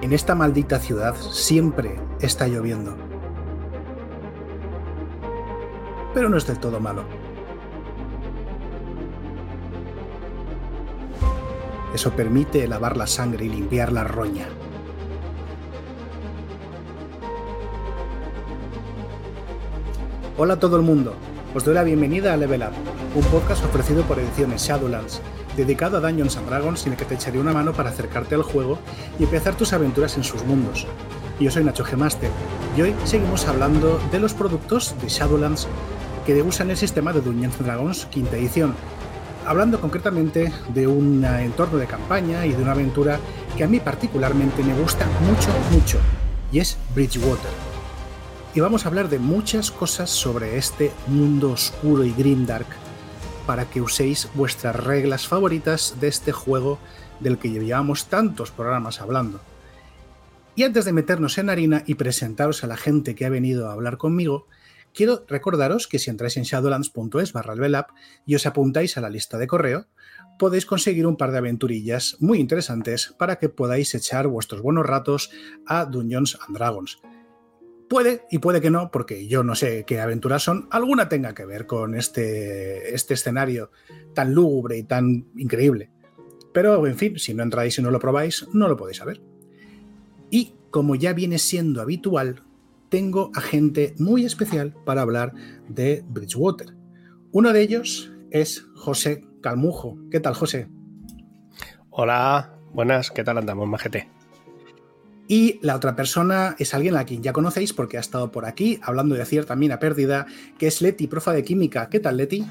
En esta maldita ciudad siempre está lloviendo. Pero no es del todo malo. Eso permite lavar la sangre y limpiar la roña. Hola a todo el mundo, os doy la bienvenida a Level Up, un podcast ofrecido por Ediciones Shadowlands, dedicado a Dungeons and Dragons en el que te echaré una mano para acercarte al juego y empezar tus aventuras en sus mundos. Yo soy Nacho Gemaster y hoy seguimos hablando de los productos de Shadowlands que usan el sistema de Dungeons and Dragons quinta edición, hablando concretamente de un entorno de campaña y de una aventura que a mí particularmente me gusta mucho, mucho, y es Bridgewater. Y vamos a hablar de muchas cosas sobre este mundo oscuro y grimdark para que uséis vuestras reglas favoritas de este juego del que llevamos tantos programas hablando. Y antes de meternos en harina y presentaros a la gente que ha venido a hablar conmigo, quiero recordaros que si entráis en shadowlands.es barra y os apuntáis a la lista de correo, podéis conseguir un par de aventurillas muy interesantes para que podáis echar vuestros buenos ratos a Dungeons and Dragons. Puede y puede que no, porque yo no sé qué aventuras son, alguna tenga que ver con este, este escenario tan lúgubre y tan increíble. Pero, en fin, si no entráis y no lo probáis, no lo podéis saber. Y, como ya viene siendo habitual, tengo a gente muy especial para hablar de Bridgewater. Uno de ellos es José Calmujo. ¿Qué tal, José? Hola, buenas, ¿qué tal andamos, majete? Y la otra persona es alguien a quien ya conocéis porque ha estado por aquí hablando de cierta mina pérdida, que es Leti, profa de química. ¿Qué tal, Leti?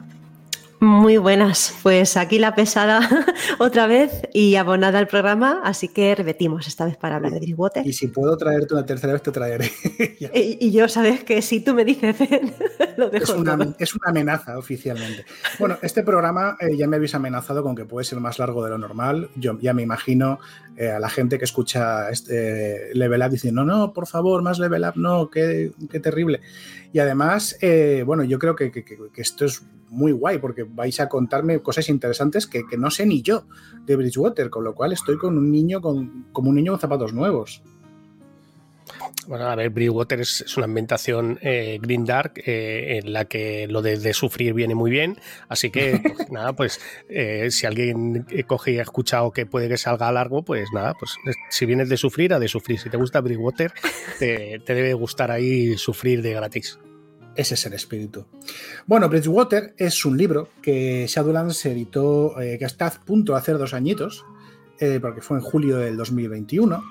Muy buenas, pues aquí la pesada otra vez y abonada al programa, así que repetimos esta vez para hablar de Bridgewater. Y si puedo traerte una tercera vez, te traeré. y, yo sabes que si tú me dices, lo dejo. Es una, es una amenaza oficialmente. Bueno, este programa eh, ya me habéis amenazado con que puede ser más largo de lo normal. Yo ya me imagino eh, a la gente que escucha este Level Up diciendo, no, por favor, más Level Up, no, qué, qué terrible. Y además, eh, bueno, yo creo que, que, que esto es muy guay porque vais a contarme cosas interesantes que, no sé ni yo de Bridgewater, con lo cual estoy con un niño con, como un niño con zapatos nuevos. Bueno, a ver, Bridgewater es, una ambientación eh, green dark eh, en la que lo de, sufrir viene muy bien. Así que, pues, nada, pues eh, si alguien coge y ha escuchado que puede que salga largo, pues nada, pues si vienes de sufrir, a de sufrir. Si te gusta Bridgewater, te, te debe gustar ahí sufrir de gratis. Ese es el espíritu. Bueno, Bridgewater es un libro que Shadowlands editó, que está a punto de hacer dos añitos, porque fue en julio del 2021.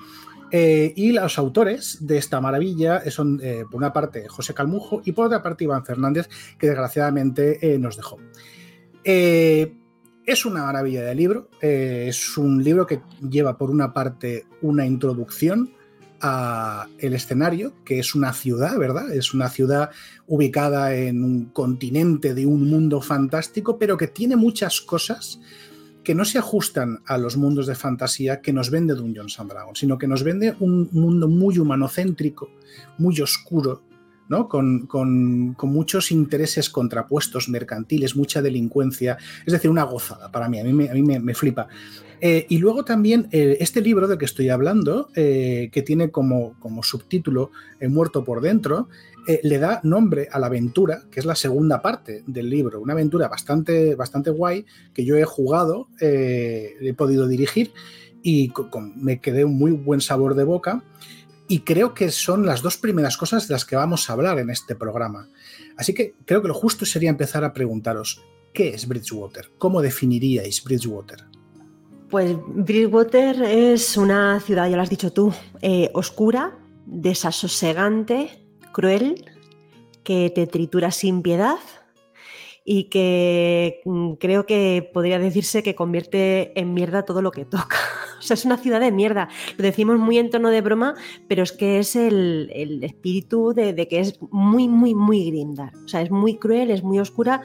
Eh, y los autores de esta maravilla son, por una parte, José Calmujo y por otra parte, Iván Fernández, que desgraciadamente nos dejó. es una maravilla de libro. es un libro que lleva, por una parte, una introducción a el escenario, que es una ciudad, ¿verdad? Es una ciudad ubicada en un continente de un mundo fantástico, pero que tiene muchas cosas que no se ajustan a los mundos de fantasía que nos vende Dungeons and Dragons, sino que nos vende un mundo muy humanocéntrico, muy oscuro, ¿no? Con, muchos intereses contrapuestos, mercantiles, mucha delincuencia, es decir, una gozada para mí, a mí me, flipa. Eh, y luego también eh, este libro del que estoy hablando, eh, que tiene como, como subtítulo Muerto por dentro, le da nombre a la aventura, que es la segunda parte del libro, una aventura bastante, bastante guay que yo he jugado, he podido dirigir y me quedé un muy buen sabor de boca. Y creo que son las dos primeras cosas de las que vamos a hablar en este programa. Así que creo que lo justo sería empezar a preguntaros, ¿qué es Bridgewater? ¿Cómo definiríais Bridgewater? Pues Bridgewater es una ciudad, ya lo has dicho tú, eh, oscura, desasosegante, cruel, que te tritura sin piedad y que mm, creo que podría decirse que convierte en mierda todo lo que toca. O sea, es una ciudad de mierda. Lo decimos muy en tono de broma, pero es que es el, espíritu de, que es muy, muy, muy grindar. O sea, es muy cruel, es muy oscura.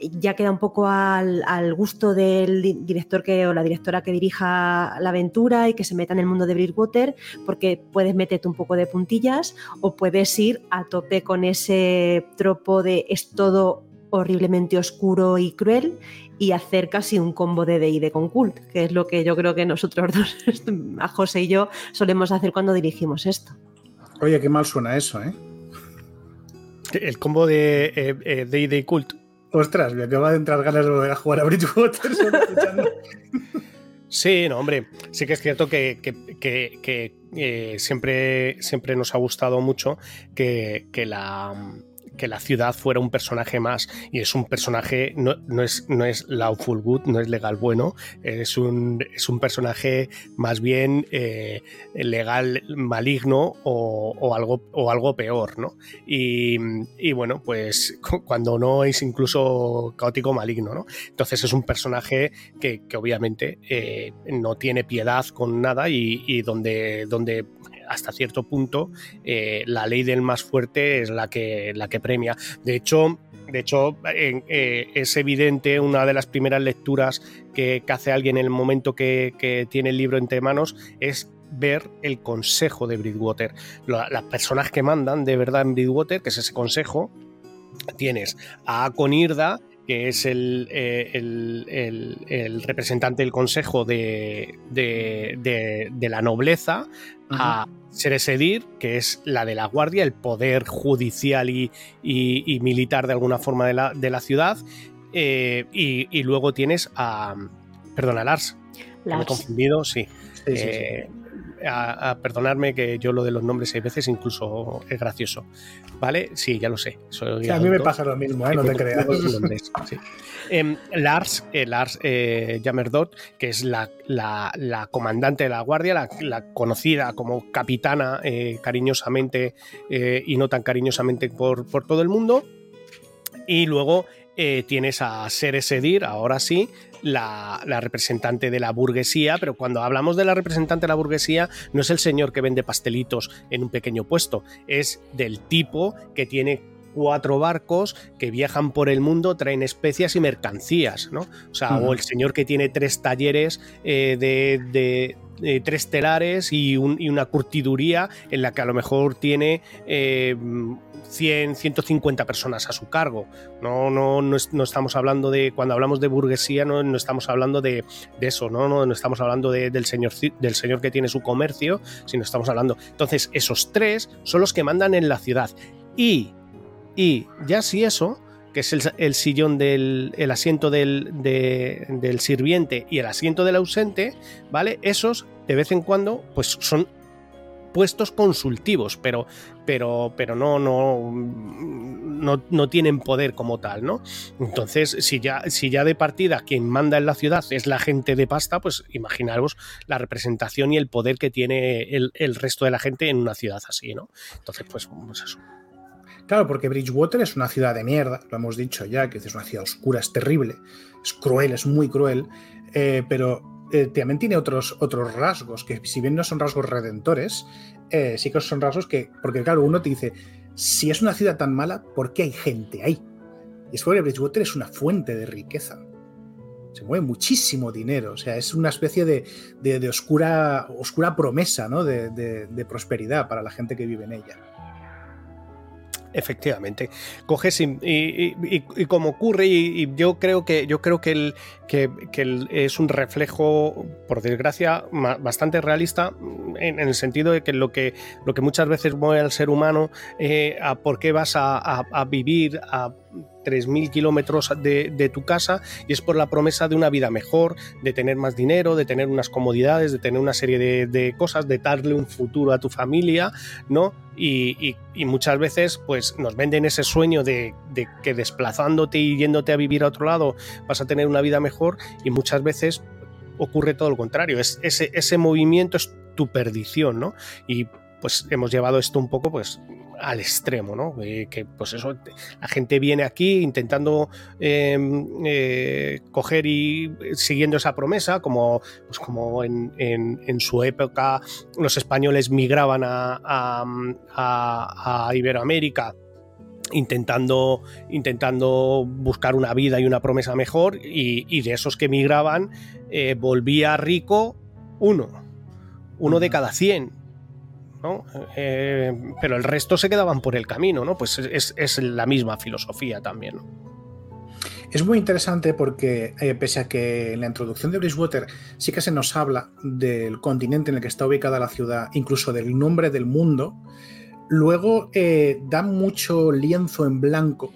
Ya queda un poco al, gusto del director que, o la directora que dirija la aventura y que se meta en el mundo de Bridgewater, porque puedes meterte un poco de puntillas o puedes ir a tope con ese tropo de es todo horriblemente oscuro y cruel y hacer casi un combo de D&D con Cult, que es lo que yo creo que nosotros dos, a José y yo, solemos hacer cuando dirigimos esto. Oye, qué mal suena eso, ¿eh? El combo de D&D eh, Cult. Ostras, me acaba de entrar ganas de volver a jugar a Bridgewater. Sí, no, hombre, sí que es cierto que, eh, siempre, siempre nos ha gustado mucho que, la, que la ciudad fuera un personaje más y es un personaje, no, no, es, no es lawful good, no es legal bueno, es un, es un personaje más bien eh, legal maligno o, algo, o algo peor, ¿no? Y, bueno, pues cuando no es incluso caótico maligno, ¿no? Entonces es un personaje que, obviamente eh, no tiene piedad con nada y, y donde, donde hasta cierto punto eh, la ley del más fuerte es la que, la que premia. De hecho, de hecho, eh, es evidente una de las primeras lecturas que, hace alguien en el momento que, tiene el libro entre manos es ver el consejo de Bridgewater. las personas que mandan de verdad en Bridgewater, que es ese consejo, tienes a Aconirda, que es el, eh, el, representante del consejo de, de, la nobleza, a Seresedir, que es la de la guardia, el poder judicial y, militar de alguna forma de la, de la ciudad. Eh, y, luego tienes a. Perdona, Lars. Lars. Me he confundido, sí. Eh, a, perdonarme que yo lo de los nombres hay veces incluso es gracioso. ¿Vale? Sí, ya lo sé. a mí me pasa lo mismo, ¿eh? no te creas. Em, Lars, eh, Lars eh, Jammerdot, que es la, comandante de la guardia, la, conocida como capitana eh, cariñosamente y no tan cariñosamente por, por todo el mundo. Y luego eh, tienes a Ser Sedir, ahora sí, la, representante de la burguesía, pero cuando hablamos de la representante de la burguesía, no es el señor que vende pastelitos en un pequeño puesto, es del tipo que tiene cuatro barcos que viajan por el mundo, traen especias y mercancías, ¿no? O sea, o el señor que tiene tres talleres eh, de, tres telares y, una curtiduría en la que a lo mejor tiene eh, 100, 150 personas a su cargo. No, no, no, estamos hablando de, cuando hablamos de burguesía, no, no estamos hablando de, eso, ¿no? No, estamos hablando del, señor, del señor que tiene su comercio, sino estamos hablando. Entonces, esos tres son los que mandan en la ciudad. Y, y ya si eso, que es el, sillón del el asiento del, del sirviente y el asiento del ausente, ¿vale? Esos de vez en cuando, pues son puestos consultivos, pero, pero, pero no, no, no, tienen poder como tal, ¿no? Entonces, si ya, si ya de partida quien manda en la ciudad es la gente de pasta, pues imaginaros la representación y el poder que tiene el, resto de la gente en una ciudad así, ¿no? Entonces, pues, pues eso. Claro, porque Bridgewater es una ciudad de mierda, lo hemos dicho ya, que es una ciudad oscura, es terrible, es cruel, es muy cruel, eh, pero eh, también tiene otros, otros rasgos, que si bien no son rasgos redentores, eh, sí que son rasgos que, porque claro, uno te dice, si es una ciudad tan mala, ¿por qué hay gente ahí? Y es porque Bridgewater es una fuente de riqueza. Se mueve muchísimo dinero, o sea, es una especie de, oscura, oscura promesa ¿no? de prosperidad para la gente que vive en ella. Efectivamente. Coges y, como ocurre, y, yo creo que yo creo que, el, que, es un reflejo, por desgracia, bastante realista, en, el sentido de que lo que, lo que muchas veces mueve al ser humano eh, a por qué vas a vivir, a 3.000 kilómetros de, tu casa y es por la promesa de una vida mejor, de tener más dinero, de tener unas comodidades, de tener una serie de, cosas, de darle un futuro a tu familia, ¿no? Y, muchas veces pues nos venden ese sueño de, que desplazándote y yéndote a vivir a otro lado vas a tener una vida mejor y muchas veces ocurre todo lo contrario, es, ese, ese movimiento es tu perdición, ¿no? Y pues hemos llevado esto un poco pues al extremo, ¿no? Eh, que pues eso, la gente viene aquí intentando em, eh, coger y siguiendo esa promesa, como, pues como en, su época los españoles migraban a, Iberoamérica intentando, intentando buscar una vida y una promesa mejor y, de esos que migraban eh, volvía rico uno, uno de cada eh, pero el resto se quedaban por el camino, ¿no? Pues es, la misma filosofía también. Es muy interesante porque, eh, pese a que en la introducción de Bridgewater sí que se nos habla del continente en el que está ubicada la ciudad, incluso del nombre del mundo, luego eh, da mucho lienzo en blanco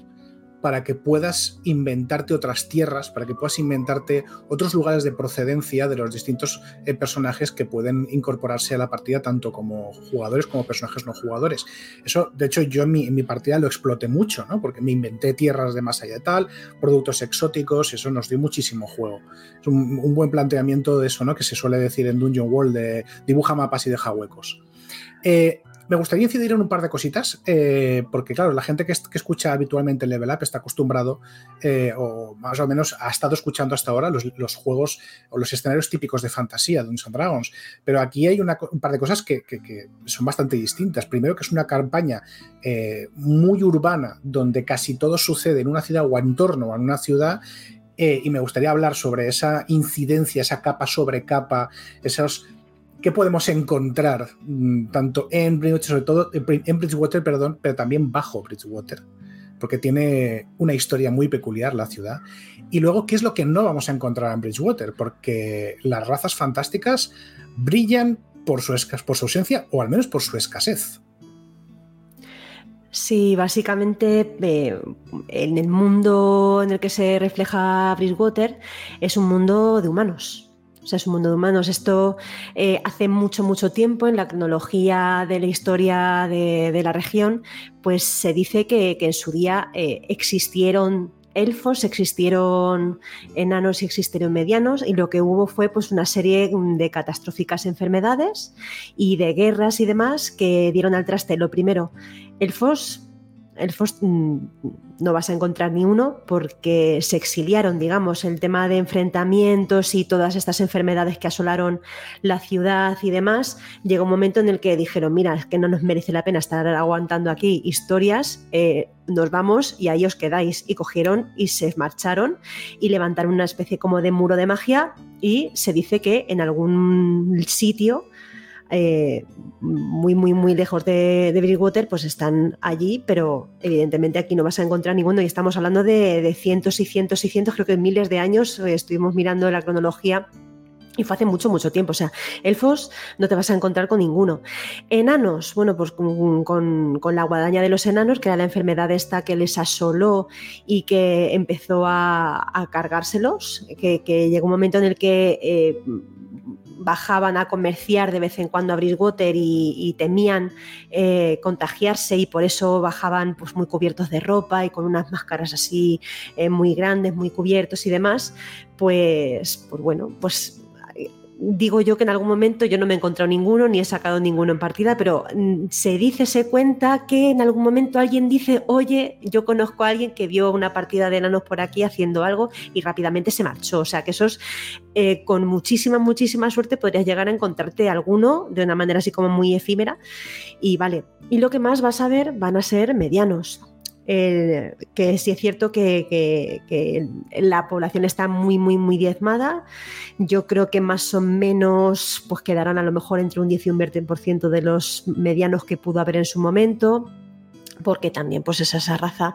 para que puedas inventarte otras tierras, para que puedas inventarte otros lugares de procedencia de los distintos eh, personajes que pueden incorporarse a la partida, tanto como jugadores como personajes no jugadores. Eso, de hecho, yo en mi, partida lo exploté mucho, ¿no? Porque me inventé tierras de más allá de tal, productos exóticos, eso nos dio muchísimo juego. Es un, buen planteamiento de eso, ¿no? Que se suele decir en Dungeon World de dibuja mapas y deja huecos. Eh, me gustaría incidir en un par de cositas, eh, porque claro, la gente que, escucha habitualmente el Level Up está acostumbrado, eh, o más o menos ha estado escuchando hasta ahora los, juegos o los escenarios típicos de fantasía, Dungeons and Dragons, pero aquí hay un par de cosas que, son bastante distintas. Primero que es una campaña eh, muy urbana, donde casi todo sucede en una ciudad o en torno a una ciudad, y me gustaría hablar sobre esa incidencia, esa capa sobre capa, esos qué podemos encontrar mm, tanto en Bridgewater, sobre todo en Bridgewater, perdón, pero también bajo Bridgewater, porque tiene una historia muy peculiar la ciudad. Y luego, ¿qué es lo que no vamos a encontrar en Bridgewater? Porque las razas fantásticas brillan por su, por su ausencia o al menos por su escasez. Sí, básicamente eh, en el mundo en el que se refleja Bridgewater es un mundo de humanos sea, es un mundo de humanos. Esto eh, hace mucho, mucho tiempo en la cronología de la historia de, la región, pues se dice que, en su día eh, existieron elfos, existieron enanos y existieron medianos y lo que hubo fue pues una serie de catastróficas enfermedades y de guerras y demás que dieron al traste. Lo primero, elfos elfos mm, no vas a encontrar ni uno porque se exiliaron, digamos, el tema de enfrentamientos y todas estas enfermedades que asolaron la ciudad y demás, llegó un momento en el que dijeron, mira, es que no nos merece la pena estar aguantando aquí historias, eh, nos vamos y ahí os quedáis. Y cogieron y se marcharon y levantaron una especie como de muro de magia y se dice que en algún sitio eh, muy, muy, muy lejos de, de, Bridgewater, pues están allí, pero evidentemente aquí no vas a encontrar ninguno y estamos hablando de, cientos y cientos y cientos, creo que miles de años, eh, estuvimos mirando la cronología y fue hace mucho, mucho tiempo. O sea, elfos no te vas a encontrar con ninguno. Enanos, bueno, pues con, la guadaña de los enanos, que era la enfermedad esta que les asoló y que empezó a, cargárselos, que, llegó un momento en el que eh, bajaban a comerciar de vez en cuando a Bridgewater y, temían eh, contagiarse y por eso bajaban pues, muy cubiertos de ropa y con unas máscaras así eh, muy grandes, muy cubiertos y demás, pues, pues bueno, pues digo yo que en algún momento yo no me he encontrado ninguno ni he sacado ninguno en partida, pero mm, se dice, se cuenta que en algún momento alguien dice, oye, yo conozco a alguien que vio una partida de enanos por aquí haciendo algo y rápidamente se marchó. O sea que esos, eh, con muchísima, muchísima suerte podrías llegar a encontrarte alguno de una manera así como muy efímera. Y vale, y lo que más vas a ver van a ser medianos que sí es cierto que, la población está muy, muy, muy diezmada. Yo creo que más o menos pues quedarán a lo mejor entre un 10 y un 20% de los medianos que pudo haber en su momento porque también pues esa raza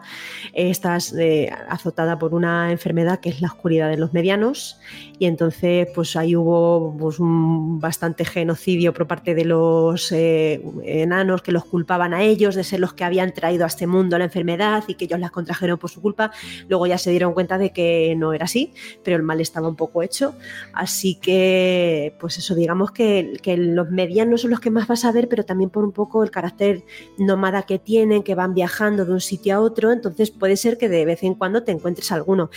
está eh, azotada por una enfermedad que es la oscuridad de los medianos. Y entonces pues ahí hubo pues, un bastante genocidio por parte de los eh, enanos que los culpaban a ellos de ser los que habían traído a este mundo la enfermedad y que ellos las contrajeron por su culpa. Luego ya se dieron cuenta de que no era así pero el mal estaba un poco hecho. Así que pues eso digamos que, que los medianos son los que más vas a ver pero también por un poco el carácter nómada que tienen que van viajando de un sitio a otro, entonces puede ser que de vez en cuando te encuentres alguno.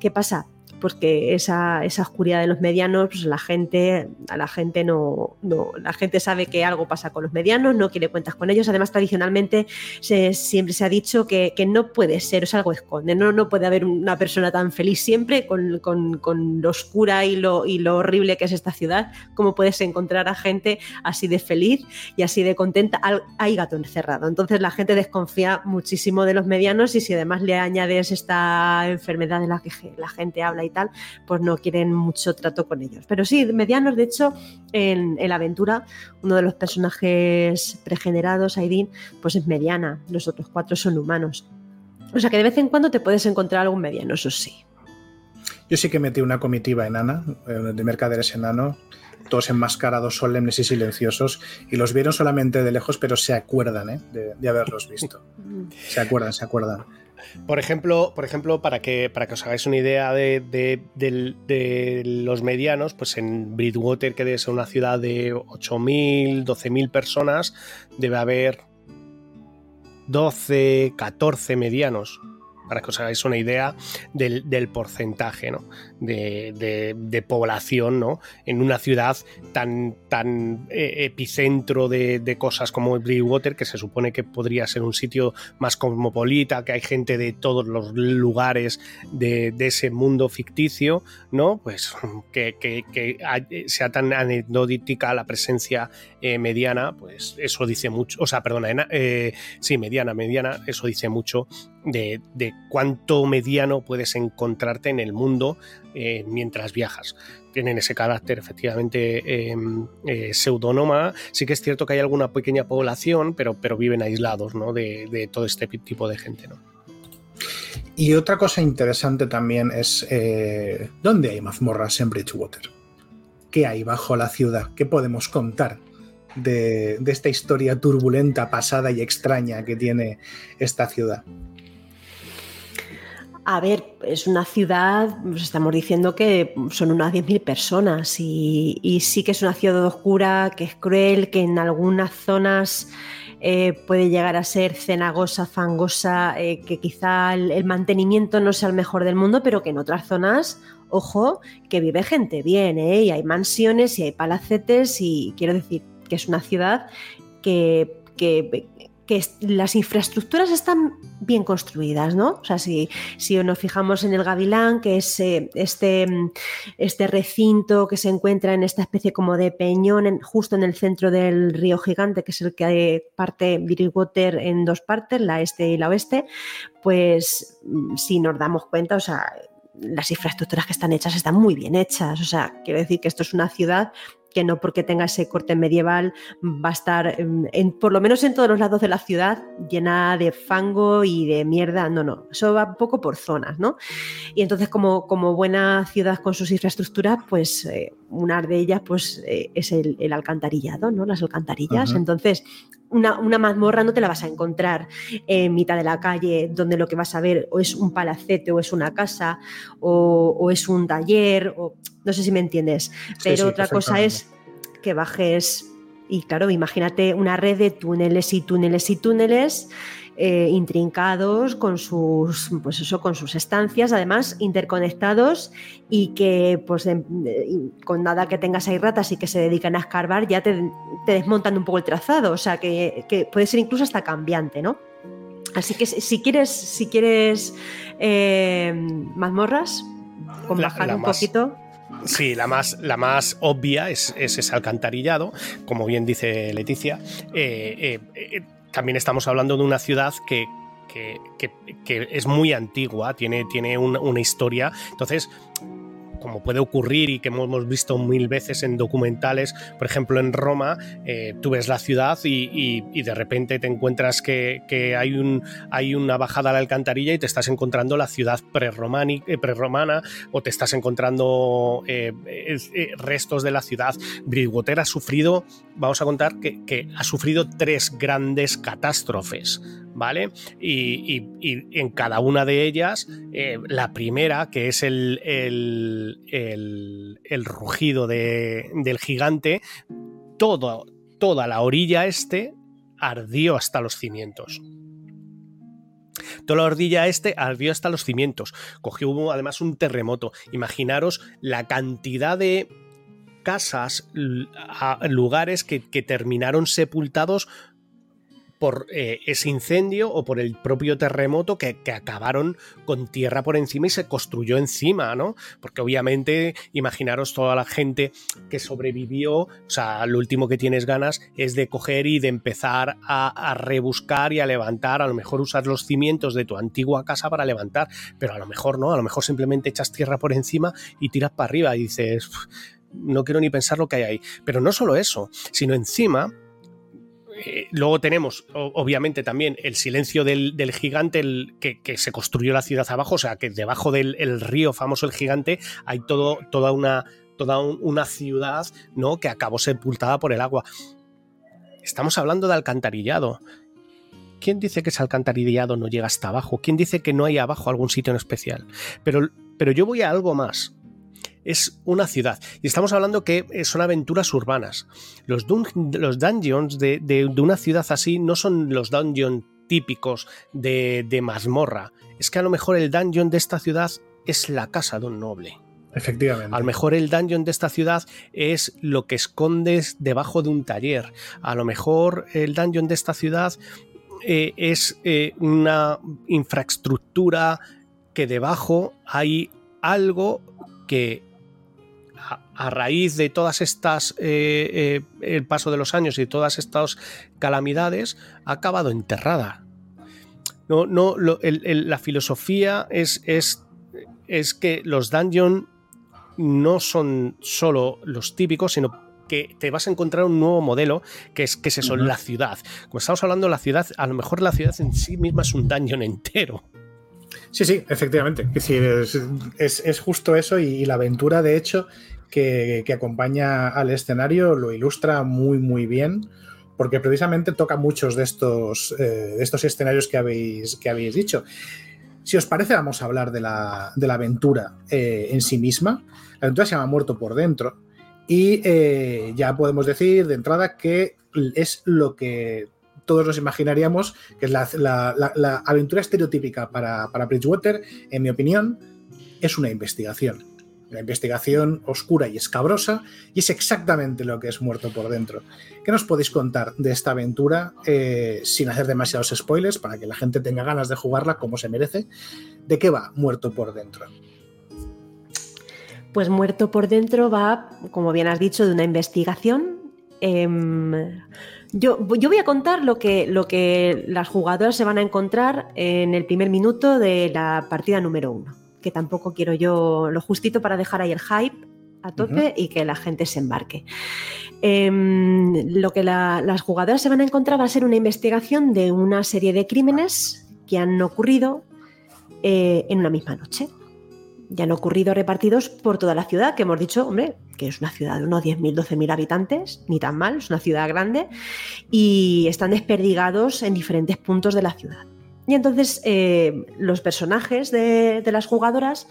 ¿Qué pasa? Porque esa, esa oscuridad de los medianos, pues la gente, a la gente no, no, la gente sabe que algo pasa con los medianos, no quiere cuentas con ellos. Además, tradicionalmente se, siempre se ha dicho que, que, no puede ser, o sea, algo esconde, no, no puede haber una persona tan feliz siempre con, con, con, lo oscura y lo, y lo horrible que es esta ciudad, como puedes encontrar a gente así de feliz y así de contenta. Hay gato encerrado. Entonces la gente desconfía muchísimo de los medianos y si además le añades esta enfermedad de la que la gente habla y tal, pues no quieren mucho trato con ellos. Pero sí, medianos, de hecho, en, la aventura, uno de los personajes pregenerados, Aidin, pues es mediana, los otros cuatro son humanos. O sea que de vez en cuando te puedes encontrar algún mediano, eso sí. Yo sí que metí una comitiva enana, eh, de mercaderes enano, todos enmascarados, solemnes y silenciosos, y los vieron solamente de lejos, pero se acuerdan ¿eh? de, haberlos visto. Se acuerdan, se acuerdan. Por ejemplo, por ejemplo para, que, para que os hagáis una idea de, los medianos, pues en Bridgewater, que debe ser una ciudad de 8.000, 12.000 personas, debe haber 12, 14 medianos para que os hagáis una idea del, porcentaje de, población ¿no? en una ciudad tan, tan eh, epicentro de, cosas como Bridgewater, que se supone que podría ser un sitio más cosmopolita, que hay gente de todos los lugares de, ese mundo ficticio, ¿no? Pues que, sea tan anecdótica la presencia eh, mediana, pues eso dice mucho, o sea, perdona, eh, sí, mediana, mediana, eso dice mucho de, cuánto mediano puedes encontrarte en el mundo eh, mientras viajas. Tienen ese carácter efectivamente em, eh, pseudónoma. Sí que es cierto que hay alguna pequeña población, pero, pero viven aislados ¿no? de, todo este tipo de gente. Y otra cosa interesante también es eh, dónde hay mazmorras en Bridgewater. ¿Qué hay bajo la ciudad? ¿Qué podemos contar de esta historia turbulenta, pasada y extraña que tiene esta ciudad? A ver, es una ciudad, pues estamos diciendo que son unas 10.000 personas y, sí que es una ciudad oscura, que es cruel, que en algunas zonas eh, puede llegar a ser cenagosa, fangosa, eh, que quizá el, mantenimiento no sea el mejor del mundo, pero que en otras zonas, ojo, que vive gente bien, ¿eh? y hay mansiones y hay palacetes y quiero decir que es una ciudad que, que que las infraestructuras están bien construidas, ¿no? O sea, si, si nos fijamos en el Gavilán, que es eh, este, este recinto que se encuentra en esta especie como de peñón justo en el centro del río gigante, que es el que parte Water en dos partes, la este y la oeste, pues mm, si nos damos cuenta, o sea, las infraestructuras que están hechas están muy bien hechas. O sea, quiero decir que esto es una ciudad que no porque tenga ese corte medieval va a estar, en, por lo menos en todos los lados de la ciudad, llena de fango y de mierda. No, no, eso va un poco por zonas, ¿no? Y entonces, como, como buena ciudad con sus infraestructuras, pues eh, una de ellas pues, eh, es el, alcantarillado, ¿no? Las alcantarillas. Entonces, una, una, mazmorra no te la vas a encontrar en mitad de la calle, donde lo que vas a ver o es un palacete o es una casa o, es un taller, o no sé si me entiendes. Pero otra cosa es que bajes y claro, imagínate una red de túneles y túneles y túneles eh, intrincados con sus, pues eso, con sus estancias, además interconectados y que pues con nada que tengas ahí ratas y que se dedican a escarbar ya te, desmontan un poco el trazado, o sea que, puede ser incluso hasta cambiante, ¿no? Así que si quieres, si quieres eh, mazmorras, con bajar un poquito. Sí, la más, la más obvia es, ese alcantarillado, como bien dice Leticia. Eh, también estamos hablando de una ciudad que, es muy antigua, tiene, tiene una historia. Entonces, como puede ocurrir y que hemos visto mil veces en documentales, por ejemplo en Roma, eh, tú ves la ciudad y, de repente te encuentras que, hay, un, hay una bajada a la alcantarilla y te estás encontrando la ciudad eh, prerromana o te estás encontrando eh, restos de la ciudad. Bridgewater ha sufrido, vamos a contar, que ha sufrido tres grandes catástrofes. ¿Vale? Y, en cada una de ellas, eh, la primera, que es el, el, rugido del gigante, todo, toda la orilla este ardió hasta los cimientos. Toda la orilla este ardió hasta los cimientos. Cogió además un terremoto. Imaginaros la cantidad de casas, lugares que, que terminaron sepultados por eh, ese incendio o por el propio terremoto que, acabaron con tierra por encima y se construyó encima, ¿no? Porque obviamente, imaginaros toda la gente que sobrevivió, o sea, lo último que tienes ganas es de coger y de empezar a, rebuscar y a levantar, a lo mejor usar los cimientos de tu antigua casa para levantar, pero a lo mejor no, a lo mejor simplemente echas tierra por encima y tiras para arriba y dices, no quiero ni pensar lo que hay ahí. Pero no solo eso, sino encima eh, luego tenemos, obviamente, también el silencio del, gigante el, que, se construyó la ciudad abajo, o sea, que debajo del río famoso el gigante hay todo, toda, una, toda una ciudad ¿no? que acabó sepultada por el agua. Estamos hablando de alcantarillado. ¿Quién dice que ese alcantarillado no llega hasta abajo? ¿Quién dice que no hay abajo algún sitio en especial? Pero, pero yo voy a algo más es una ciudad. Y estamos hablando que son aventuras urbanas. Los, los dungeons de, una ciudad así no son los dungeons típicos de, de mazmorra. Es que a lo mejor el dungeon de esta ciudad es la casa de un noble. Efectivamente. A lo mejor el dungeon de esta ciudad es lo que escondes debajo de un taller. A lo mejor el dungeon de esta ciudad eh, es eh, una infraestructura que debajo hay algo que a, raíz de todas estas, eh, eh, el paso de los años y todas estas calamidades, ha acabado enterrada. No, no, la filosofía es, es, es que los dungeons no son solo los típicos, sino que te vas a encontrar un nuevo modelo que es que es eso, la ciudad. Como estamos hablando, la ciudad, a lo mejor la ciudad en sí misma es un dungeon entero. Sí, sí, efectivamente. Es, es, justo eso y, la aventura, de hecho, que, acompaña al escenario lo ilustra muy, muy bien, porque precisamente toca muchos de estos, eh, de estos escenarios que habéis, que habéis dicho. Si os parece, vamos a hablar de la, aventura eh, en sí misma. La aventura se llama Muerto por Dentro y eh, ya podemos decir de entrada que es lo que todos nos imaginaríamos que es la, aventura estereotípica para, para, Bridgewater, en mi opinión, es una investigación. Una investigación oscura y escabrosa, y es exactamente lo que es Muerto por Dentro. ¿Qué nos podéis contar de esta aventura eh, sin hacer demasiados spoilers para que la gente tenga ganas de jugarla como se merece? ¿De qué va Muerto por Dentro? Pues Muerto por Dentro va, como bien has dicho, de una investigación. Eh, yo, voy a contar lo que, lo que las jugadoras se van a encontrar en el primer minuto de la partida número uno, que tampoco quiero yo lo justito para dejar ahí el hype a tope y que la gente se embarque. Em, lo que las jugadoras se van a encontrar va a ser una investigación de una serie de crímenes que han ocurrido eh, en una misma noche ya han ocurrido repartidos por toda la ciudad, que hemos dicho, hombre, que es una ciudad de unos 10.000, 12.000 habitantes, ni tan mal, es una ciudad grande, y están desperdigados en diferentes puntos de la ciudad. Y entonces eh, los personajes de, las jugadoras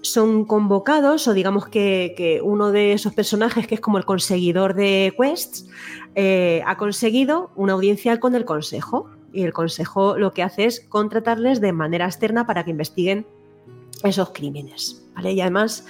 son convocados, o digamos que, uno de esos personajes, que es como el conseguidor de quests, eh, ha conseguido una audiencia con el consejo. Y el consejo lo que hace es contratarles de manera externa para que investiguen esos crímenes. ¿vale? Y además,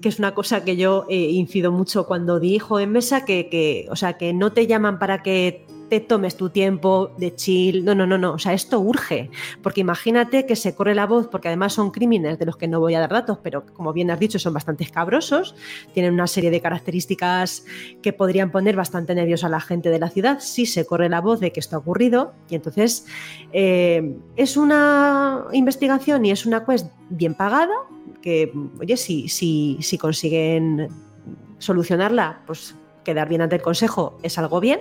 que es una cosa que yo eh, incido mucho cuando dirijo en mesa, que, que, o sea, que no te llaman para que tomes tu tiempo de chill. No, no, no, no. O sea, esto urge. Porque imagínate que se corre la voz, porque además son crímenes de los que no voy a dar datos, pero como bien has dicho, son bastante escabrosos. Tienen una serie de características que podrían poner bastante nerviosa a la gente de la ciudad si se corre la voz de que esto ha ocurrido. Y entonces eh, es una investigación y es una quest bien pagada, que, oye, si, si, si consiguen solucionarla, pues quedar bien ante el consejo es algo bien,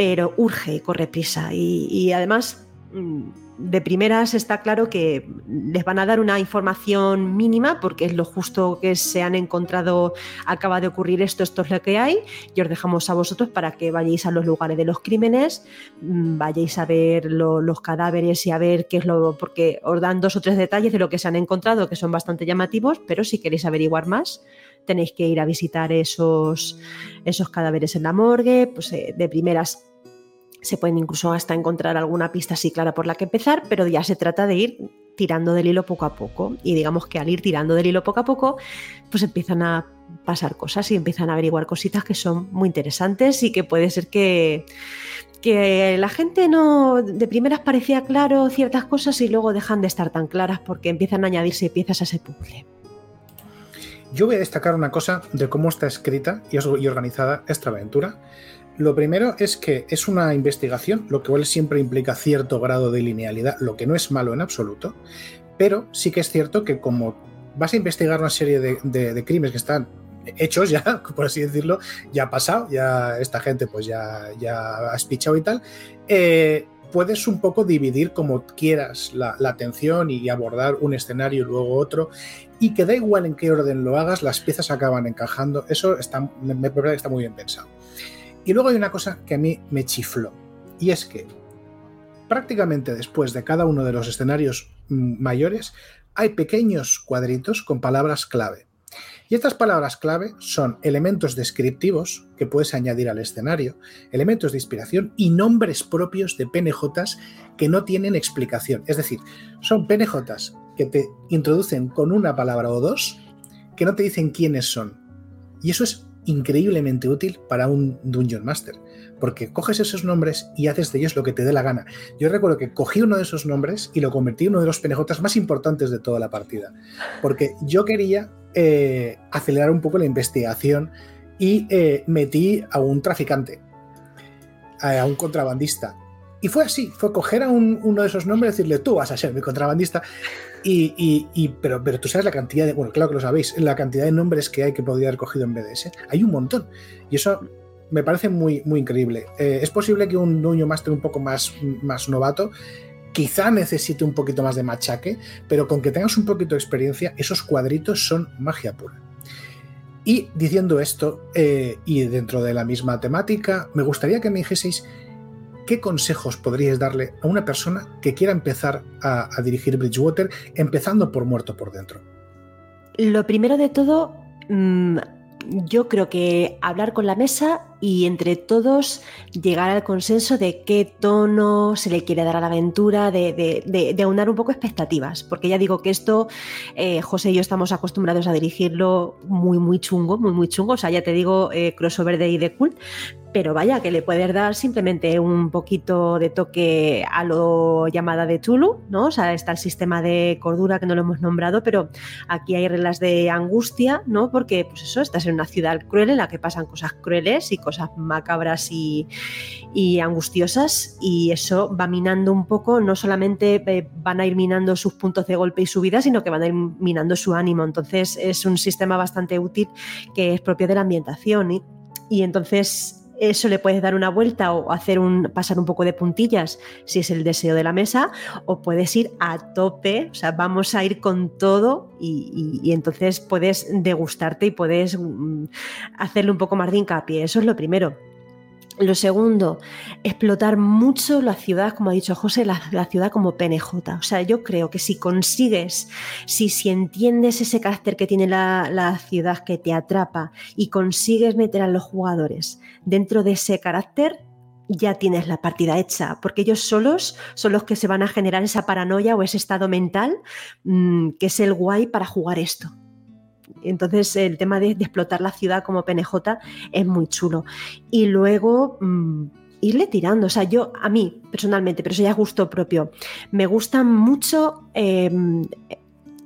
pero urge corre prisa. Y, además, mm, de primeras está claro que les van a dar una información mínima porque es lo justo que se han encontrado, acaba de ocurrir esto, esto es lo que hay, y os dejamos a vosotros para que vayáis a los lugares de los crímenes, mm, vayáis a ver los cadáveres y a ver qué es lo, porque os dan dos o tres detalles de lo que se han encontrado que son bastante llamativos, pero si queréis averiguar más, tenéis que ir a visitar esos, esos cadáveres en la morgue, pues eh, de primeras se pueden incluso hasta encontrar alguna pista así clara por la que empezar, pero ya se trata de ir tirando del hilo poco a poco. Y digamos que al ir tirando del hilo poco a poco, pues empiezan a pasar cosas y empiezan a averiguar cositas que son muy interesantes y que puede ser que, que la gente no de primeras parecía claro ciertas cosas y luego dejan de estar tan claras porque empiezan a añadirse piezas a ese puzzle. Yo voy a destacar una cosa de cómo está escrita y organizada esta aventura lo primero es que es una investigación, lo que siempre implica cierto grado de linealidad, lo que no es malo en absoluto, pero sí que es cierto que como vas a investigar una serie de, crímenes que están hechos ya, por así decirlo, ya ha pasado, ya esta gente pues ya, ya ha espichado y tal, eh, puedes un poco dividir como quieras la, atención y abordar un escenario y luego otro, y que da igual en qué orden lo hagas, las piezas acaban encajando, eso está, me parece que está muy bien pensado. Y luego hay una cosa que a mí me chifló, y es que prácticamente después de cada uno de los escenarios mm, mayores hay pequeños cuadritos con palabras clave. Y estas palabras clave son elementos descriptivos que puedes añadir al escenario, elementos de inspiración y nombres propios de PNJs que no tienen explicación. Es decir, son PNJs que te introducen con una palabra o dos que no te dicen quiénes son. Y eso es increíblemente útil para un Dungeon Master, porque coges esos nombres y haces de ellos lo que te dé la gana. Yo recuerdo que cogí uno de esos nombres y lo convertí en uno de los PNJs más importantes de toda la partida, porque yo quería eh, acelerar un poco la investigación y eh, metí a un traficante, a un contrabandista. Y fue así, fue coger a uno de esos nombres y decirle, tú vas a ser mi contrabandista. Y, pero, tú sabes la cantidad de, bueno, claro que lo sabéis, la cantidad de nombres que hay que podría haber cogido en BDS. Hay un montón. Y eso me parece muy, increíble. Eh, es posible que un dueño máster un poco más, más novato quizá necesite un poquito más de machaque, pero con que tengas un poquito de experiencia, esos cuadritos son magia pura. Y diciendo esto, eh, y dentro de la misma temática, me gustaría que me dijeseis qué consejos podríais darle a una persona que quiera empezar a, dirigir Bridgewater, empezando por muerto por dentro. Lo primero de todo, mm, yo creo que hablar con la mesa y entre todos llegar al consenso de qué tono se le quiere dar a la aventura, de, aunar un poco expectativas, porque ya digo que esto, eh, José y yo estamos acostumbrados a dirigirlo muy, muy chungo, muy, muy chungo, o sea, ya te digo, eh, crossover de ID Cult, pero vaya, que le puedes dar simplemente un poquito de toque a lo llamada de Tulu, ¿no? O sea, está el sistema de cordura que no lo hemos nombrado, pero aquí hay reglas de angustia, ¿no? Porque, pues eso, estás en una ciudad cruel en la que pasan cosas crueles y cosas macabras y, angustiosas y eso va minando un poco, no solamente eh, van a ir minando sus puntos de golpe y su vida, sino que van a ir minando su ánimo. Entonces es un sistema bastante útil que es propio de la ambientación y, y entonces eso le puedes dar una vuelta o hacer un pasar un poco de puntillas si es el deseo de la mesa o puedes ir a tope, o sea, vamos a ir con todo y, entonces puedes degustarte y puedes mm, hacerle un poco más de hincapié, eso es lo primero. Lo segundo, explotar mucho la ciudad, como ha dicho José, la, ciudad como PNJ. O sea, yo creo que si consigues, si, si entiendes ese carácter que tiene la, la, ciudad que te atrapa y consigues meter a los jugadores dentro de ese carácter, ya tienes la partida hecha, porque ellos solos son los que se van a generar esa paranoia o ese estado mental mmm, que es el guay para jugar esto. Entonces el tema de, explotar la ciudad como PNJ es muy chulo. Y luego... Mm, irle tirando. O sea, yo, a mí personalmente, pero eso ya es gusto propio, me gusta mucho em,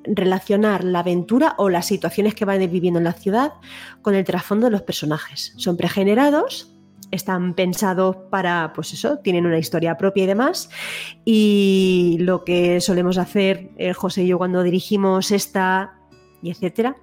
relacionar la aventura o las situaciones que van viviendo en la ciudad con el trasfondo de los personajes. Son pregenerados, están pensados para, pues eso, tienen una historia propia y demás. Y lo que solemos hacer eh, José y yo cuando dirigimos esta y etcétera,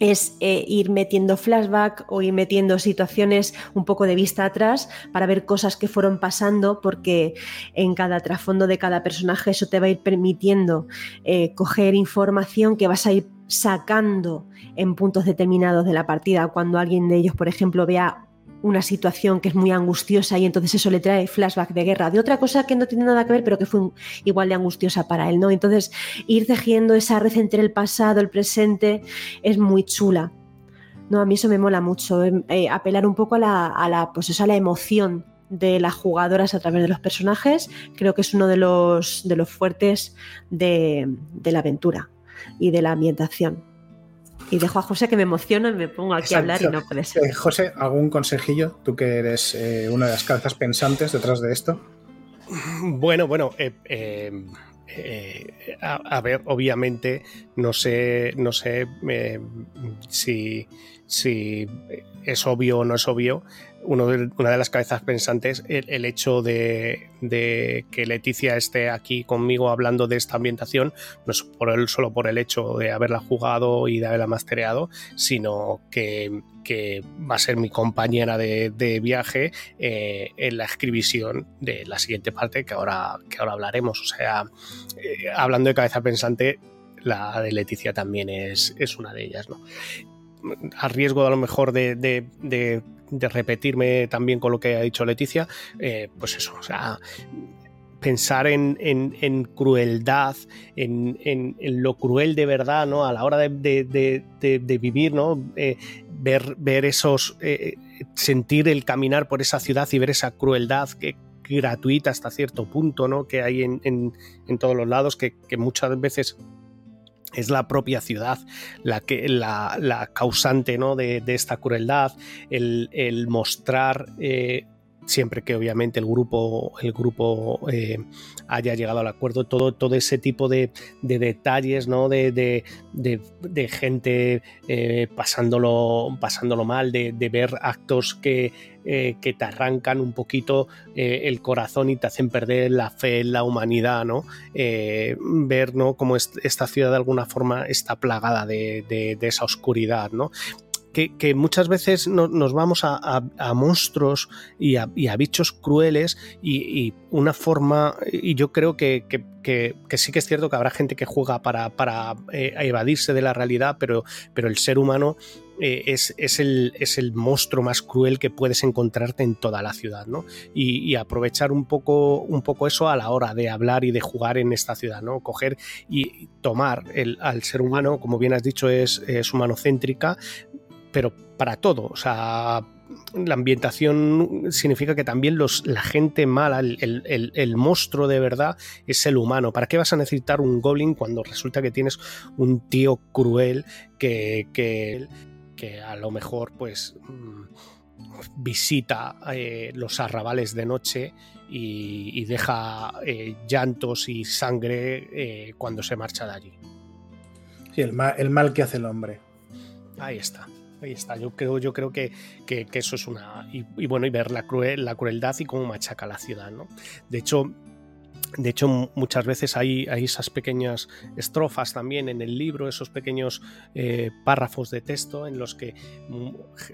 es eh, ir metiendo flashback o ir metiendo situaciones un poco de vista atrás para ver cosas que fueron pasando porque en cada trasfondo de cada personaje eso te va a ir permitiendo eh, coger información que vas a ir sacando en puntos determinados de la partida. Cuando alguien de ellos por ejemplo vea una situación que es muy angustiosa y entonces eso le trae flashback de guerra, de otra cosa que no tiene nada que ver, pero que fue igual de angustiosa para él, ¿no? Entonces, ir tejiendo esa red entre el pasado, el presente, es muy chula. No, a mí eso me mola mucho, em, eh, apelar un poco a la, pues a la emoción de las jugadoras a través de los personajes, creo que es uno de los, de los fuertes de, de la aventura y de la ambientación. Y dejo a José que me emociona y me pongo aquí a hablar y no puede ser. Eh, José, ¿algún consejillo? Tú que eres eh, una de las cabezas pensantes detrás de esto. Bueno, bueno, eh, a, ver, obviamente no sé, no sé si, si es obvio o no es obvio, de, una de las cabezas pensantes el, hecho de, que Leticia esté aquí conmigo hablando de esta ambientación, no es solo por el hecho de haberla jugado y de haberla mastereado, sino que, va a ser mi compañera de, viaje eh, en la escribición de la siguiente parte que ahora, que ahora hablaremos. O sea, eh, hablando de cabeza pensante, la de Leticia también es, es una de ellas, ¿no? a riesgo a lo mejor de, repetirme también con lo que ha dicho Leticia, eh, pues eso, o sea, pensar en, crueldad, en, lo cruel de verdad, ¿no? A la hora de, vivir, ¿no? Eh, ver, ver esos. Eh, sentir el caminar por esa ciudad y ver esa crueldad que, gratuita hasta cierto punto, ¿no? Que hay en, todos los lados, que, que muchas veces es la propia ciudad la, que, la, causante ¿no? de, esta crueldad, el, mostrar eh, siempre que obviamente el grupo, el grupo eh, haya llegado al acuerdo, todo, todo ese tipo de, detalles, ¿no? De, gente eh, pasándolo, pasándolo mal, de, ver actos que, eh, que, te arrancan un poquito el corazón y te hacen perder la fe en la humanidad, ¿no? ver ¿no? cómo esta ciudad de alguna forma está plagada de, esa oscuridad, ¿no? Que, muchas veces nos vamos a, monstruos y a, bichos crueles y, una forma, y yo creo que, sí que es cierto que habrá gente que juega para, eh, evadirse de la realidad, pero, el ser humano eh, es, el, monstruo más cruel que puedes encontrarte en toda la ciudad, ¿no? Y, aprovechar un poco, eso a la hora de hablar y de jugar en esta ciudad, ¿no? Coger y tomar al ser humano, como bien has dicho, es, es humanocéntrica, pero para todo. O sea, la ambientación significa que también los, la gente mala, el, monstruo de verdad, es el humano. ¿Para qué vas a necesitar un goblin cuando resulta que tienes un tío cruel que, que, a lo mejor pues mm, visita eh, los arrabales de noche y, deja eh, llantos y sangre eh, cuando se marcha de allí? Sí, el el mal que hace el hombre. Ahí está. Ahí está, yo creo, yo creo que, eso es una. Y, bueno, y ver la, cruel, la crueldad y cómo machaca la ciudad, ¿no? De hecho, de hecho, muchas veces hay, hay, esas pequeñas estrofas también en el libro, esos pequeños eh, párrafos de texto en los que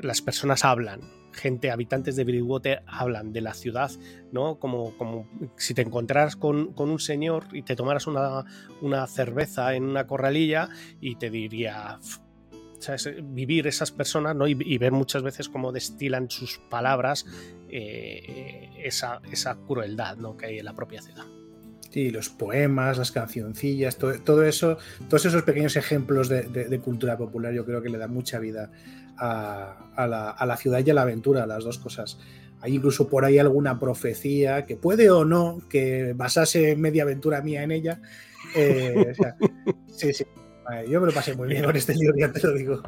las personas hablan, gente, habitantes de Bridgewater, hablan de la ciudad, ¿no? Como, como si te encontraras con, con un señor y te tomaras una, una, cerveza en una corralilla y te diría, vivir esas personas ¿no? y, ver muchas veces cómo destilan sus palabras eh, esa, esa, crueldad ¿no? que hay en la propia ciudad. Sí, los poemas, las cancioncillas, todo, eso, todos esos pequeños ejemplos de, cultura popular yo creo que le da mucha vida a, la, ciudad y a la aventura, las dos cosas. Hay incluso por ahí alguna profecía que puede o no que basase media aventura mía en ella. Eh, sí, sí, yo me lo pasé muy bien con este libro, ya te lo digo.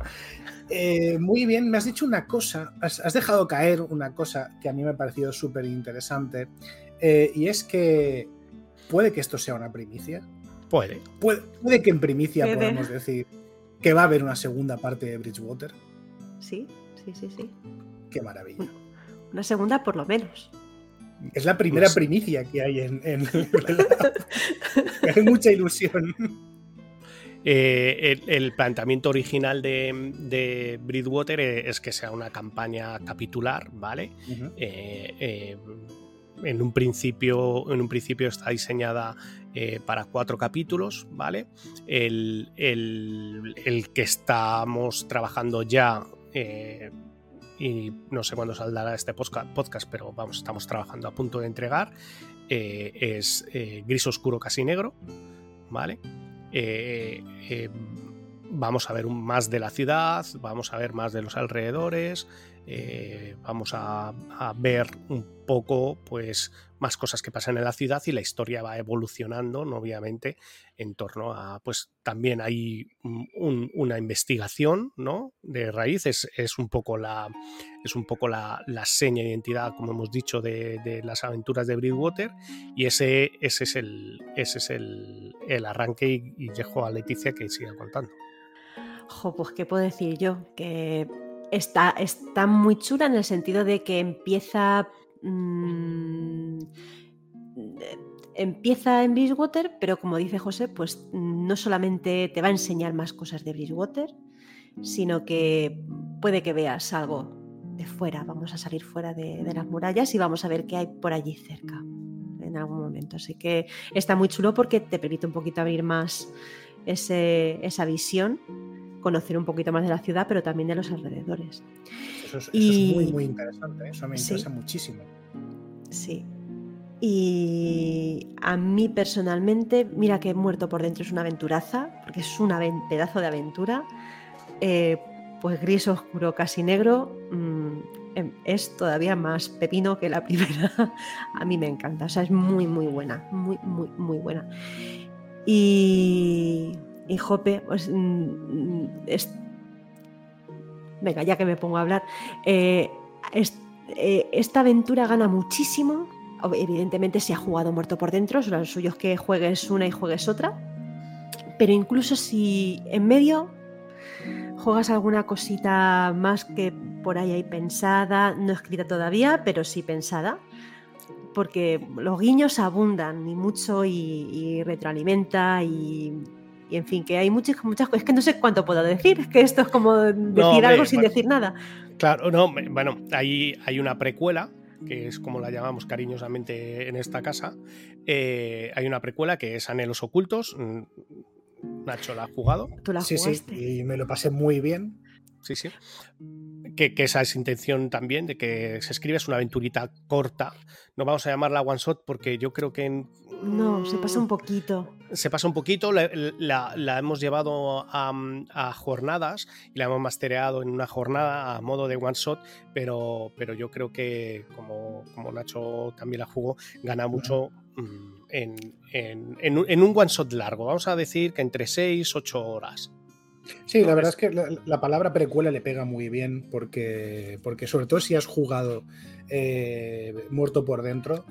Eh, muy bien, me has dicho una cosa, has, dejado caer una cosa que a mí me ha parecido súper interesante, eh, y es que puede que esto sea una primicia. Puede. Puede, que en primicia podamos decir que va a haber una segunda parte de Bridgewater. Sí, sí, sí, sí. Qué maravilla. Una segunda por lo menos. Es la primera pues primicia que hay en... en... hay mucha ilusión. Eh, el, planteamiento original de, de, Bridgewater es que sea una campaña capitular, ¿vale? Eh, eh, en, un principio, en un principio está diseñada para cuatro capítulos, ¿vale? El, que estamos trabajando ya y no sé cuándo saldrá este podcast, pero vamos, estamos trabajando a punto de entregar, es Gris Oscuro Casi Negro, ¿vale? Eh, eh, vamos a ver más de la ciudad, vamos a ver más de los alrededores, eh, vamos a, ver un poco pues más cosas que pasan en la ciudad y la historia va evolucionando obviamente en torno a pues también hay una investigación ¿no? de raíz es, un poco la es un poco la, seña de identidad como hemos dicho de, las aventuras de Bridgewater y ese, ese es el ese es el, arranque y, y, dejo a Leticia que siga contando. Jo, pues qué puedo decir yo que está, está muy chula en el sentido de que empieza. mm, empieza en Bridgewater, pero como dice José, pues no solamente te va a enseñar más cosas de Bridgewater, sino que puede que veas algo de fuera. Vamos a salir fuera de, las murallas y vamos a ver qué hay por allí cerca en algún momento. Así que está muy chulo porque te permite un poquito abrir más esa visión, conocer un poquito más de la ciudad, pero también de los alrededores. Eso es, eso Y- es muy, muy interesante. ¿eh? Eso me Sí. interesa muchísimo. Sí. Y a mí personalmente, mira que Muerto por Dentro es una aventuraza, porque es un pedazo de aventura. eh, pues gris oscuro, casi negro, mm, em, es todavía más pepino que la primera. a mí me encanta, o sea, es muy, muy buena, muy, muy, muy buena. Y, y Jope, pues, mm, mm, venga, ya que me pongo a hablar, eh, eh, esta aventura gana muchísimo. Evidentemente, si ha jugado muerto por dentro, lo suyo es que juegues una y juegues otra. Pero incluso si en medio juegas alguna cosita más que por ahí hay pensada, no escrita todavía, pero sí pensada, porque los guiños abundan y mucho y, y retroalimenta y, y en fin, que hay muchas, muchas cosas. Es que no sé cuánto puedo decir, es que esto es como decir hombre, algo sin bueno. decir nada. Claro, no, bueno, hay, hay una precuela, que es como la llamamos cariñosamente en esta casa. Eh, hay una precuela que es Anhelos Ocultos. Mm, Nacho la ha jugado. Tú la Sí, sí, y me lo pasé muy bien. Sí, sí. Que, que esa es intención también de que se escribe, es una aventurita corta. No vamos a llamarla one shot porque yo creo que en- No, se pasa un poquito. se pasa un poquito, la, la- la hemos llevado a, a jornadas y la hemos mastereado en una jornada a modo de one shot, pero, pero yo creo que como, como Nacho también la jugó, gana mucho mm, en, en- en un- en un one shot largo. Vamos a decir que entre 6 8 horas. Sí, la verdad es que la, la palabra precuela le pega muy bien porque, porque sobre todo si has jugado eh, muerto por dentro,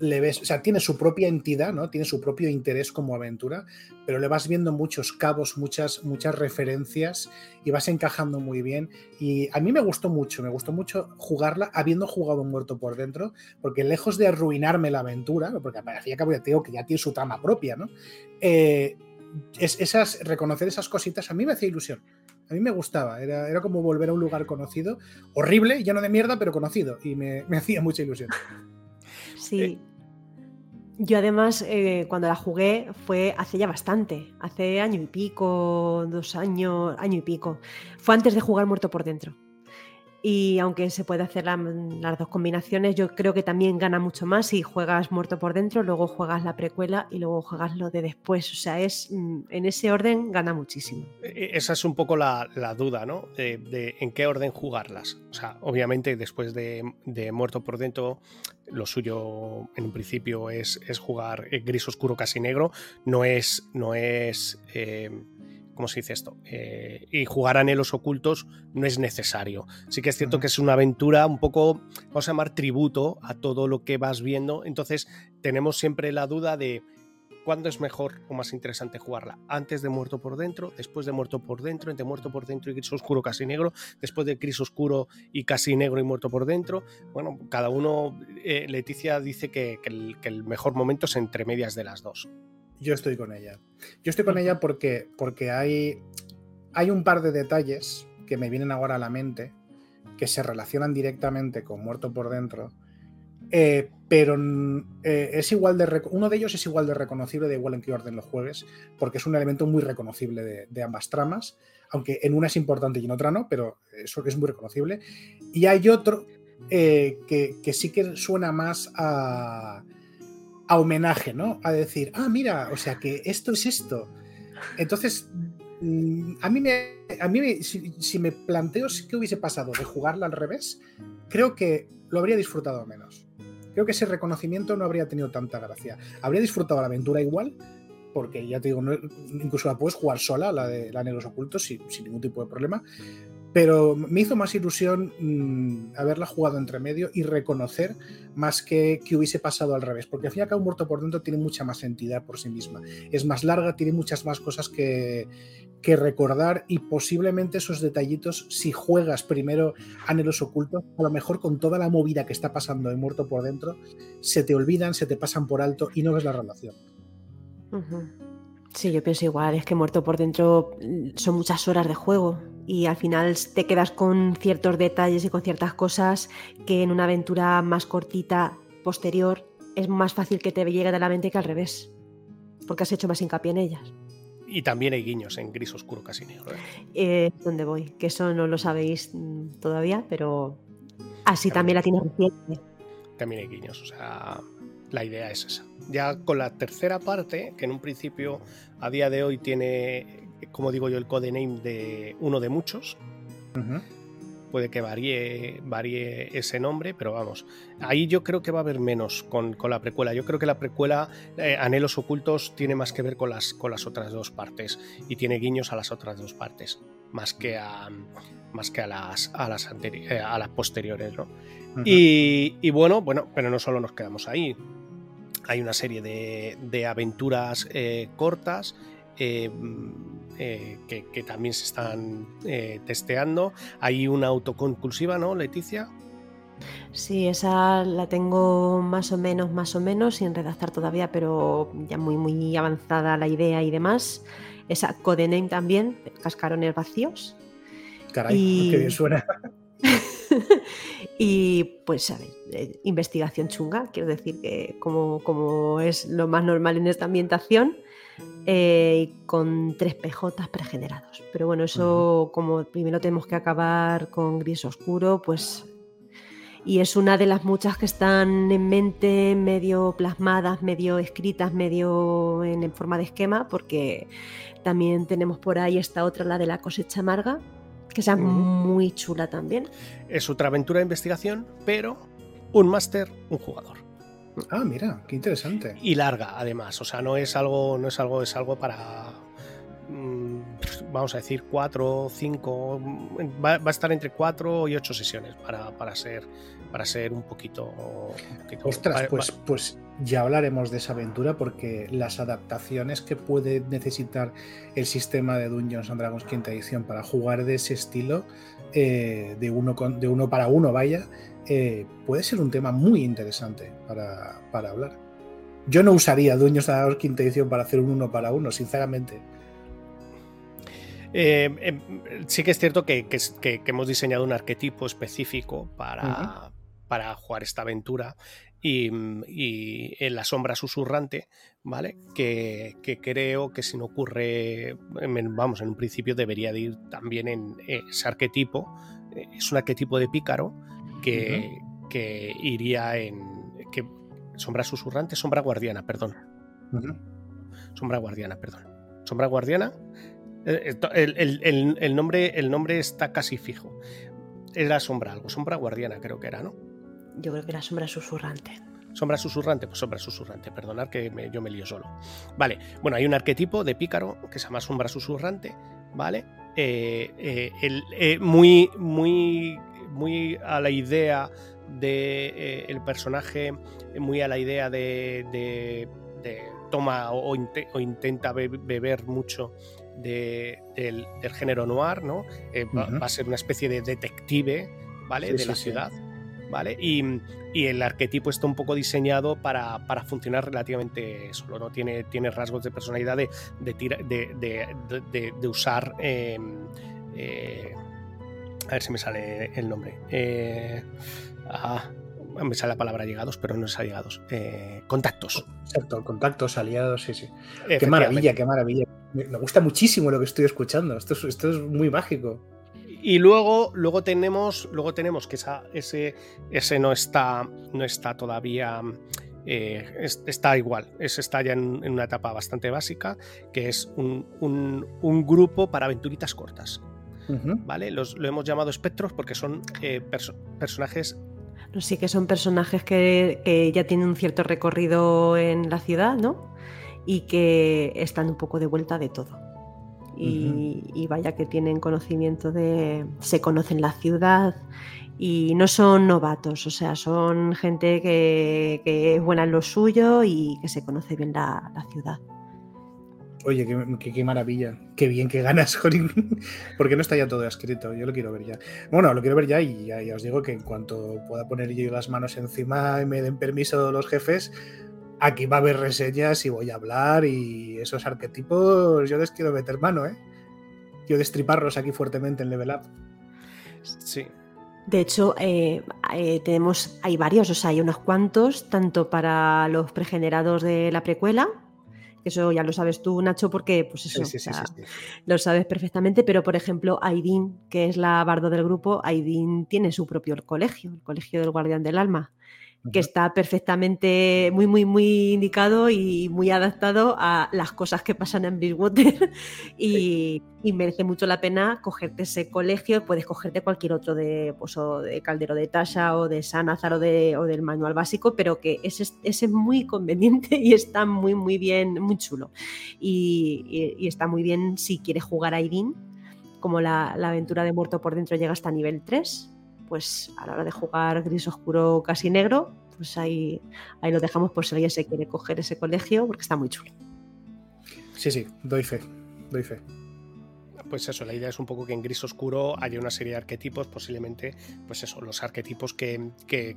le ves, o sea, tiene su propia entidad, ¿no? Tiene su propio interés como aventura, pero le vas viendo muchos cabos, muchas, muchas referencias y vas encajando muy bien. Y a mí me gustó mucho, me gustó mucho jugarla habiendo jugado muerto por dentro, porque lejos de arruinarme la aventura, porque al cabo ya te digo que ya tiene su trama propia, ¿no? Eh, es, esas, reconocer esas cositas a mí me hacía ilusión. A mí me gustaba, era, era como volver a un lugar conocido, horrible, lleno de mierda, pero conocido, y me, me hacía mucha ilusión. Sí. Eh. Yo además, eh, cuando la jugué, fue hace ya bastante, hace año y pico, dos años, año y pico. Fue antes de jugar Muerto por Dentro. Y aunque se puede hacer la- las dos combinaciones, yo creo que también gana mucho más si juegas Muerto por Dentro, luego juegas la precuela y luego juegas lo de después. O sea, es mm, en ese orden gana muchísimo. Eh, Esa es un poco la, duda, ¿no? De, de en qué orden jugarlas. O sea, obviamente después de, de Muerto por Dentro, lo suyo en un principio es, es jugar eh, gris oscuro casi negro. No es. No es eh, ¿Cómo se dice esto? Eh, y jugar anhelos ocultos no es necesario. Sí que es cierto que es una aventura un poco, vamos a llamar tributo a todo lo que vas viendo. Entonces tenemos siempre la duda de ¿Cuándo es mejor o más interesante jugarla? ¿Antes de Muerto por Dentro? ¿Después de Muerto por Dentro? ¿Entre Muerto por Dentro y Gris Oscuro casi negro? ¿Después de Gris Oscuro y casi negro y Muerto por Dentro? Bueno, cada uno, eh, Leticia dice que, que el, que el mejor momento es entre medias de las dos. Yo estoy con ella. Yo estoy con ella porque, porque hay, hay un par de detalles que me vienen ahora a la mente que se relacionan directamente con Muerto por Dentro. eh, pero eh, es igual de uno de ellos es igual de reconocible, da igual en qué orden lo juegues, porque es un elemento muy reconocible de, de ambas tramas, aunque en una es importante y en otra no, pero eso es muy reconocible. Y hay otro eh, que, que sí que suena más a, a homenaje, ¿no? A decir, ah, mira, o sea que esto es esto. Entonces, mm, a mí, me, a mí si, me planteo qué hubiese pasado de jugarla al revés, creo que lo habría disfrutado menos. Creo que ese reconocimiento no habría tenido tanta gracia. Habría disfrutado la aventura igual, porque ya te digo, incluso la puedes jugar sola, la de la Negros Ocultos, sin ningún tipo de problema. Pero me hizo más ilusión mm, haberla jugado entre medio y reconocer más que que hubiese pasado al revés, porque al fin y al cabo Muerto por Dentro tiene mucha más entidad por sí misma. Es más larga, tiene muchas más cosas que, que recordar y posiblemente esos detallitos, si juegas primero Anhelos Ocultos, a lo mejor con toda la movida que está pasando en Muerto por Dentro, se te olvidan, se te pasan por alto y no ves la relación. Sí, yo pienso igual, es que Muerto por Dentro mm, son muchas horas de juego y al final te quedas con ciertos detalles y con ciertas cosas que en una aventura más cortita, posterior, es más fácil que te llegue de la mente que al revés, porque has hecho más hincapié en ellas. Y también hay guiños en gris oscuro casi negro. ¿eh? Eh, ¿Dónde voy? Que eso no lo sabéis mm, todavía, pero así también, la tiene reciente. También hay guiños, o sea, la idea es esa. Ya con la tercera parte, que en un principio a día de hoy tiene como digo yo, el codename de uno de muchos. Puede que varíe, varíe ese nombre, pero vamos, ahí yo creo que va a haber menos con, la precuela. Yo creo que la precuela, eh, Anhelos Ocultos, tiene más que ver con las, con las otras dos partes y tiene guiños a las otras dos partes, más que a, más que a las, a las, eh, a las posteriores. ¿no? y, bueno, bueno, pero no solo nos quedamos ahí. Hay una serie de, aventuras eh, cortas eh, eh, que, también se están eh, testeando. Hay una autoconclusiva, ¿no, Leticia? Sí, esa la tengo más o menos, más o menos, sin redactar todavía, pero ya muy, muy avanzada la idea y demás. Esa codename también, cascarones vacíos. Caray, qué bien suena. y pues, a ver, investigación chunga, quiero decir que como, como es lo más normal en esta ambientación, eh, con tres PJ pregenerados. Pero bueno, eso como primero tenemos que acabar con gris oscuro, pues... Y es una de las muchas que están en mente, medio plasmadas, medio escritas, medio en, forma de esquema, porque también tenemos por ahí esta otra, la de la cosecha amarga, que es muy chula también. Es otra aventura de investigación, pero un máster, un jugador. Ah, mira, qué interesante. Y larga, además. O sea, no es algo, no es algo, es algo para. Mm, vamos a decir, cuatro, cinco. Va, a estar entre cuatro y ocho sesiones para, para ser para ser un poquito. Ostras, pues, pues ya hablaremos de esa aventura porque las adaptaciones que puede necesitar el sistema de Dungeons and Dragons quinta edición para jugar de ese estilo, eh, de, uno con, de uno para uno, vaya, eh, puede ser un tema muy interesante para, hablar. Yo no usaría Dueños de la quinta edición para hacer un uno para uno, sinceramente. Eh, em, sí que es cierto que, hemos diseñado un arquetipo específico para, para jugar esta aventura y, en la sombra susurrante, ¿vale? Que, creo que si no ocurre, vamos, en un principio debería de ir también en ese arquetipo. Es un arquetipo de pícaro que, iría en. Que, sombra susurrante, sombra guardiana, perdón. Sombra guardiana, perdón. Sombra guardiana. Eh, el, nombre, el nombre está casi fijo. Era sombra algo, sombra guardiana creo que era, ¿no? Yo creo que era sombra susurrante. Sombra susurrante, pues sombra susurrante, perdonad que yo me lío solo. Vale, bueno, hay un arquetipo de pícaro que se llama sombra susurrante, ¿vale? Eh, eh, muy, muy muy a la idea de eh, el personaje, muy a la idea de, toma o, intenta beber mucho del, género noir, ¿no? Eh, va, a ser una especie de detective, ¿vale? de la ciudad. ¿Vale? Y, el arquetipo está un poco diseñado para, funcionar relativamente solo, ¿no? Tiene, tiene rasgos de personalidad de, de, usar em, eh, a ver si me sale el nombre. Eh, ah, me sale la palabra llegados, pero no es allegados. Eh, contactos. Exacto, contactos, aliados, sí, sí. Qué maravilla, qué maravilla. Me gusta muchísimo lo que estoy escuchando. Esto es, esto es muy mágico. Y luego, luego tenemos, luego tenemos que ese, ese no está, no está todavía. Eh, está igual, ese está ya en, una etapa bastante básica, que es un, un grupo para aventuritas cortas. ¿vale? Los, lo hemos llamado espectros porque son eh, personajes... Sí, que son personajes que, ya tienen un cierto recorrido en la ciudad, ¿no? Y que están un poco de vuelta de todo. Y, vaya que tienen conocimiento de, se conocen la ciudad y no son novatos, o sea, son gente que, es buena en lo suyo y que se conoce bien la, ciudad. Oye, qué, maravilla, qué bien que ganas, Jorín. porque no está ya todo escrito? Yo lo quiero ver ya. Bueno, lo quiero ver ya y ya, os digo que en cuanto pueda poner yo las manos encima y me den permiso los jefes, aquí va a haber reseñas y voy a hablar y esos arquetipos yo les quiero meter mano, ¿eh? Quiero destriparlos aquí fuertemente en Level Up. Sí. De hecho, eh, eh, tenemos, hay varios, o sea, hay unos cuantos, tanto para los pregenerados de la precuela, que eso ya lo sabes tú, Nacho, porque pues eso, lo sabes perfectamente, pero por ejemplo, Aidin, que es la bardo del grupo, Aidin tiene su propio colegio, el Colegio del Guardián del Alma que está perfectamente muy, muy, muy indicado y muy adaptado a las cosas que pasan en Bridgewater. Y, y, merece mucho la pena cogerte ese colegio, puedes cogerte cualquier otro de, pues, de Caldero de Tasha o de Sanazar o, de, o del manual básico, pero que ese, ese, es muy conveniente y está muy, muy bien, muy chulo. Y, y, está muy bien si quieres jugar a Irene, como la, la aventura de Muerto por Dentro llega hasta nivel 3 pues a la hora de jugar gris oscuro casi negro, pues ahí, ahí lo dejamos por si alguien se quiere coger ese colegio, porque está muy chulo. Sí, sí, doy fe, doy fe pues eso, la idea es un poco que en gris oscuro haya una serie de arquetipos, posiblemente, pues eso, los arquetipos que,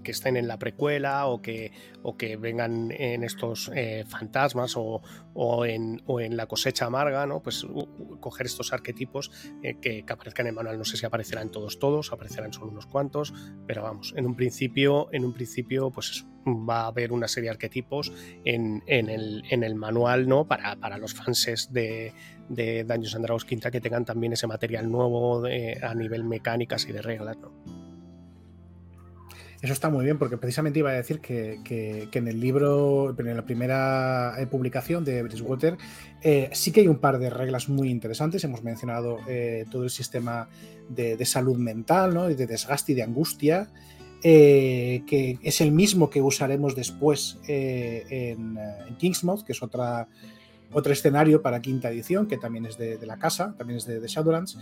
estén en la precuela o que, o que vengan en estos eh, fantasmas o, en, en, la cosecha amarga, ¿no? Pues coger estos arquetipos eh, que, aparezcan en manual. No sé si aparecerán todos, todos, aparecerán solo unos cuantos, pero vamos, en un principio, en un principio, pues eso, va a haber una serie de arquetipos en, el, en el, manual, ¿no? Para, para los fans de, de Dungeons and Dragons Quinta que tengan también ese material nuevo a nivel mecánicas y de reglas, ¿no? Eso está muy bien, porque precisamente iba a decir que, en el libro, en la primera eh, publicación de Bridgewater, eh, sí que hay un par de reglas muy interesantes. Hemos mencionado eh, todo el sistema de, salud mental, ¿no? de desgaste y de angustia, que es el mismo que usaremos después en, en Kingsmouth, que es otra otro escenario para quinta edición, que también es de, la casa, también es de, Shadowlands.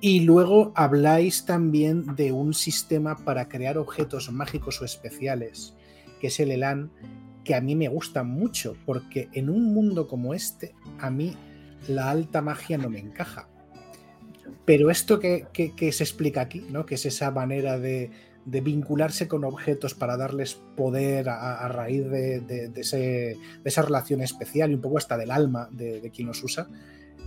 Y luego habláis también de un sistema para crear objetos mágicos o especiales, que es el Elan, que a mí me gusta mucho, porque en un mundo como este, a mí la alta magia no me encaja. Pero esto que, que se explica aquí, ¿no? que es esa manera de, de vincularse con objetos para darles poder a, raíz de, esa relación especial y un poco hasta del alma de, quien los usa,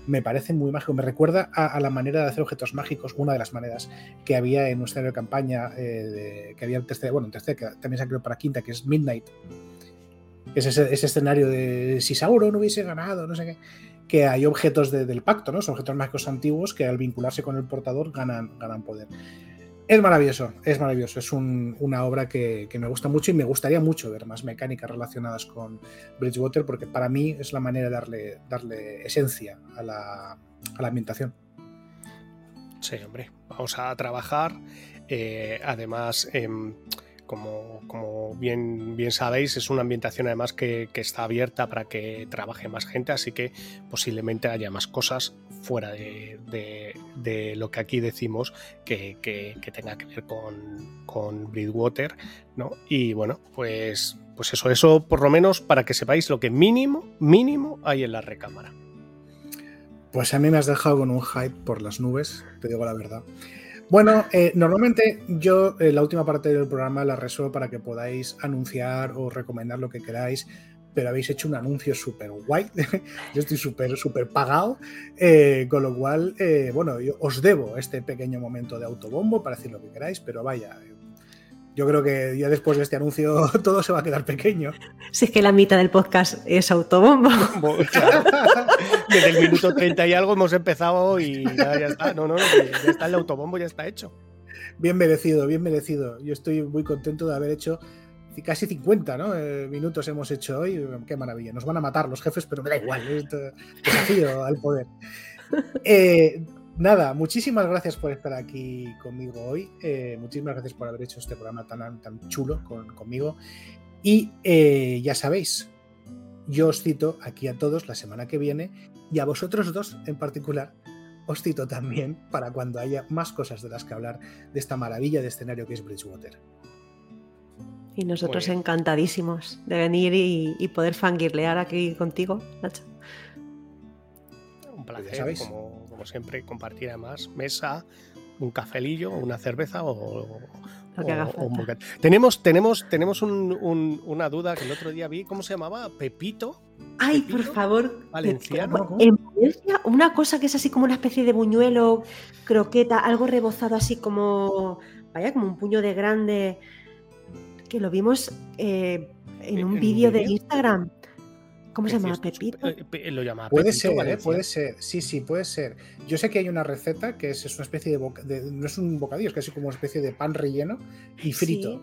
me parece muy mágico. Me recuerda a, la manera de hacer objetos mágicos, una de las maneras que había en nuestra de campaña, eh, que había en tercera, bueno, en tercera, que también se creado para quinta, que es Midnight. Es ese, escenario de si Sauron hubiese ganado, no sé qué que hay objetos del pacto, ¿no? Son objetos mágicos antiguos que al vincularse con el portador ganan, ganan poder. Es maravilloso, es maravilloso. Es una obra que, me gusta mucho y me gustaría mucho ver más mecánicas relacionadas con Bridgewater porque para mí es la manera de darle, darle esencia a la, ambientación. Sí, hombre, vamos a trabajar. Eh, además, em, como, bien, sabéis, es una ambientación además que, está abierta para que trabaje más gente, así que posiblemente haya más cosas fuera de, lo que aquí decimos que, tenga que ver con, con Bridgewater, ¿no? Y bueno, pues, pues eso, eso por lo menos para que sepáis lo que mínimo, mínimo hay en la recámara. Pues a mí me has dejado con un hype por las nubes, te digo la verdad. Bueno, eh, normalmente yo eh, la última parte del programa la resuelvo para que podáis anunciar o recomendar lo que queráis, pero habéis hecho un anuncio súper guay. yo estoy súper, súper pagado, eh, con lo cual, bueno, yo os debo este pequeño momento de autobombo para decir lo que queráis, pero vaya, yo creo que ya después de este anuncio todo se va a quedar pequeño. Si es que la mitad del podcast es autobombo. Desde el minuto 30 y algo hemos empezado y ya, está. No, no, ya está el autobombo, ya está hecho. Bien merecido, bien merecido. Yo estoy muy contento de haber hecho casi 50 ¿no? Eh, minutos hemos hecho hoy. Qué maravilla. Nos van a matar los jefes, pero me da igual. Es desafío al poder. Eh, nada, muchísimas gracias por estar aquí conmigo hoy. Eh, muchísimas gracias por haber hecho este programa tan, tan chulo conmigo. Y eh, ya sabéis, Yo os cito aquí a todos la semana que viene y a vosotros dos en particular os cito también para cuando haya más cosas de las que hablar de esta maravilla de escenario que es Bridgewater. Y nosotros encantadísimos de venir y, poder fangirlear aquí contigo, Nacho. Un pues placer, como, como, siempre, compartir además mesa, un cafelillo, una cerveza o, tenemos, tenemos, tenemos una duda que el otro día vi, ¿cómo se llamaba? Pepito. Ay, por favor. Valenciano. En Valencia, una cosa que es así como una especie de buñuelo, croqueta, algo rebozado así como, vaya, como un puño de grande, que lo vimos eh, en un vídeo de Instagram. ¿Cómo se llama? ¿Pepito? Eh, lo llama puede ser, ¿eh? puede ser. Sí, sí, puede ser. Yo sé que hay una receta que es, una especie de, No es un bocadillo, es casi como una especie de pan relleno y frito.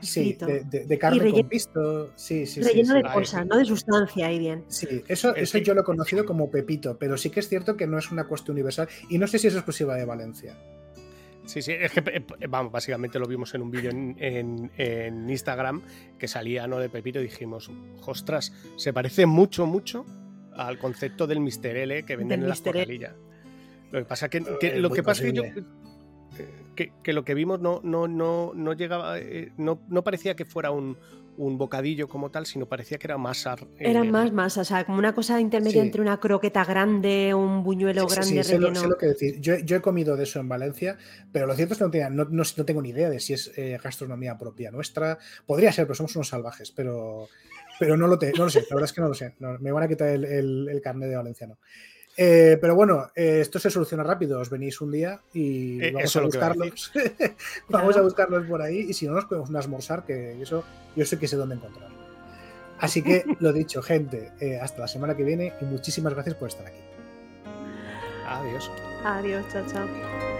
Sí, De, carne con pisto. Sí, sí, relleno de cosas, no de sustancia, ahí bien. Sí, eso, eso yo lo he conocido como Pepito, pero sí que es cierto que no es una cuestión universal y no sé si es exclusiva de Valencia. Sí, sí, es que, eh, vamos, básicamente lo vimos en un vídeo en, Instagram que salía ¿no? de Pepito y dijimos, ostras, se parece mucho, mucho al concepto del Mr. L que venden en las corralillas. Lo que pasa que, lo que pasa que yo que, lo que vimos no, no, no, no llegaba, eh, no, no parecía que fuera un, un bocadillo como tal, sino parecía que era masa. Eh, era más masa, o sea, como una cosa intermedia entre una croqueta grande, un buñuelo grande sí, relleno. Sé lo, que decir. Yo, he comido de eso en Valencia, pero lo cierto es que no, no, tengo ni idea de si es eh, gastronomía propia nuestra. Podría ser, pero somos unos salvajes, pero, pero no, lo no lo sé, la verdad es que no lo sé. me van a quitar el, el, el carnet de valenciano. Eh, pero bueno, eh, esto se soluciona rápido. Os venís un día y eh, vamos a buscarlos. vamos a buscarlos por ahí y si no nos podemos un esmorzar, que eso yo sé que sé dónde encontrarlo. Así que lo dicho, gente, hasta la semana que viene y muchísimas gracias por estar aquí. Adiós. Adiós, chao, chao.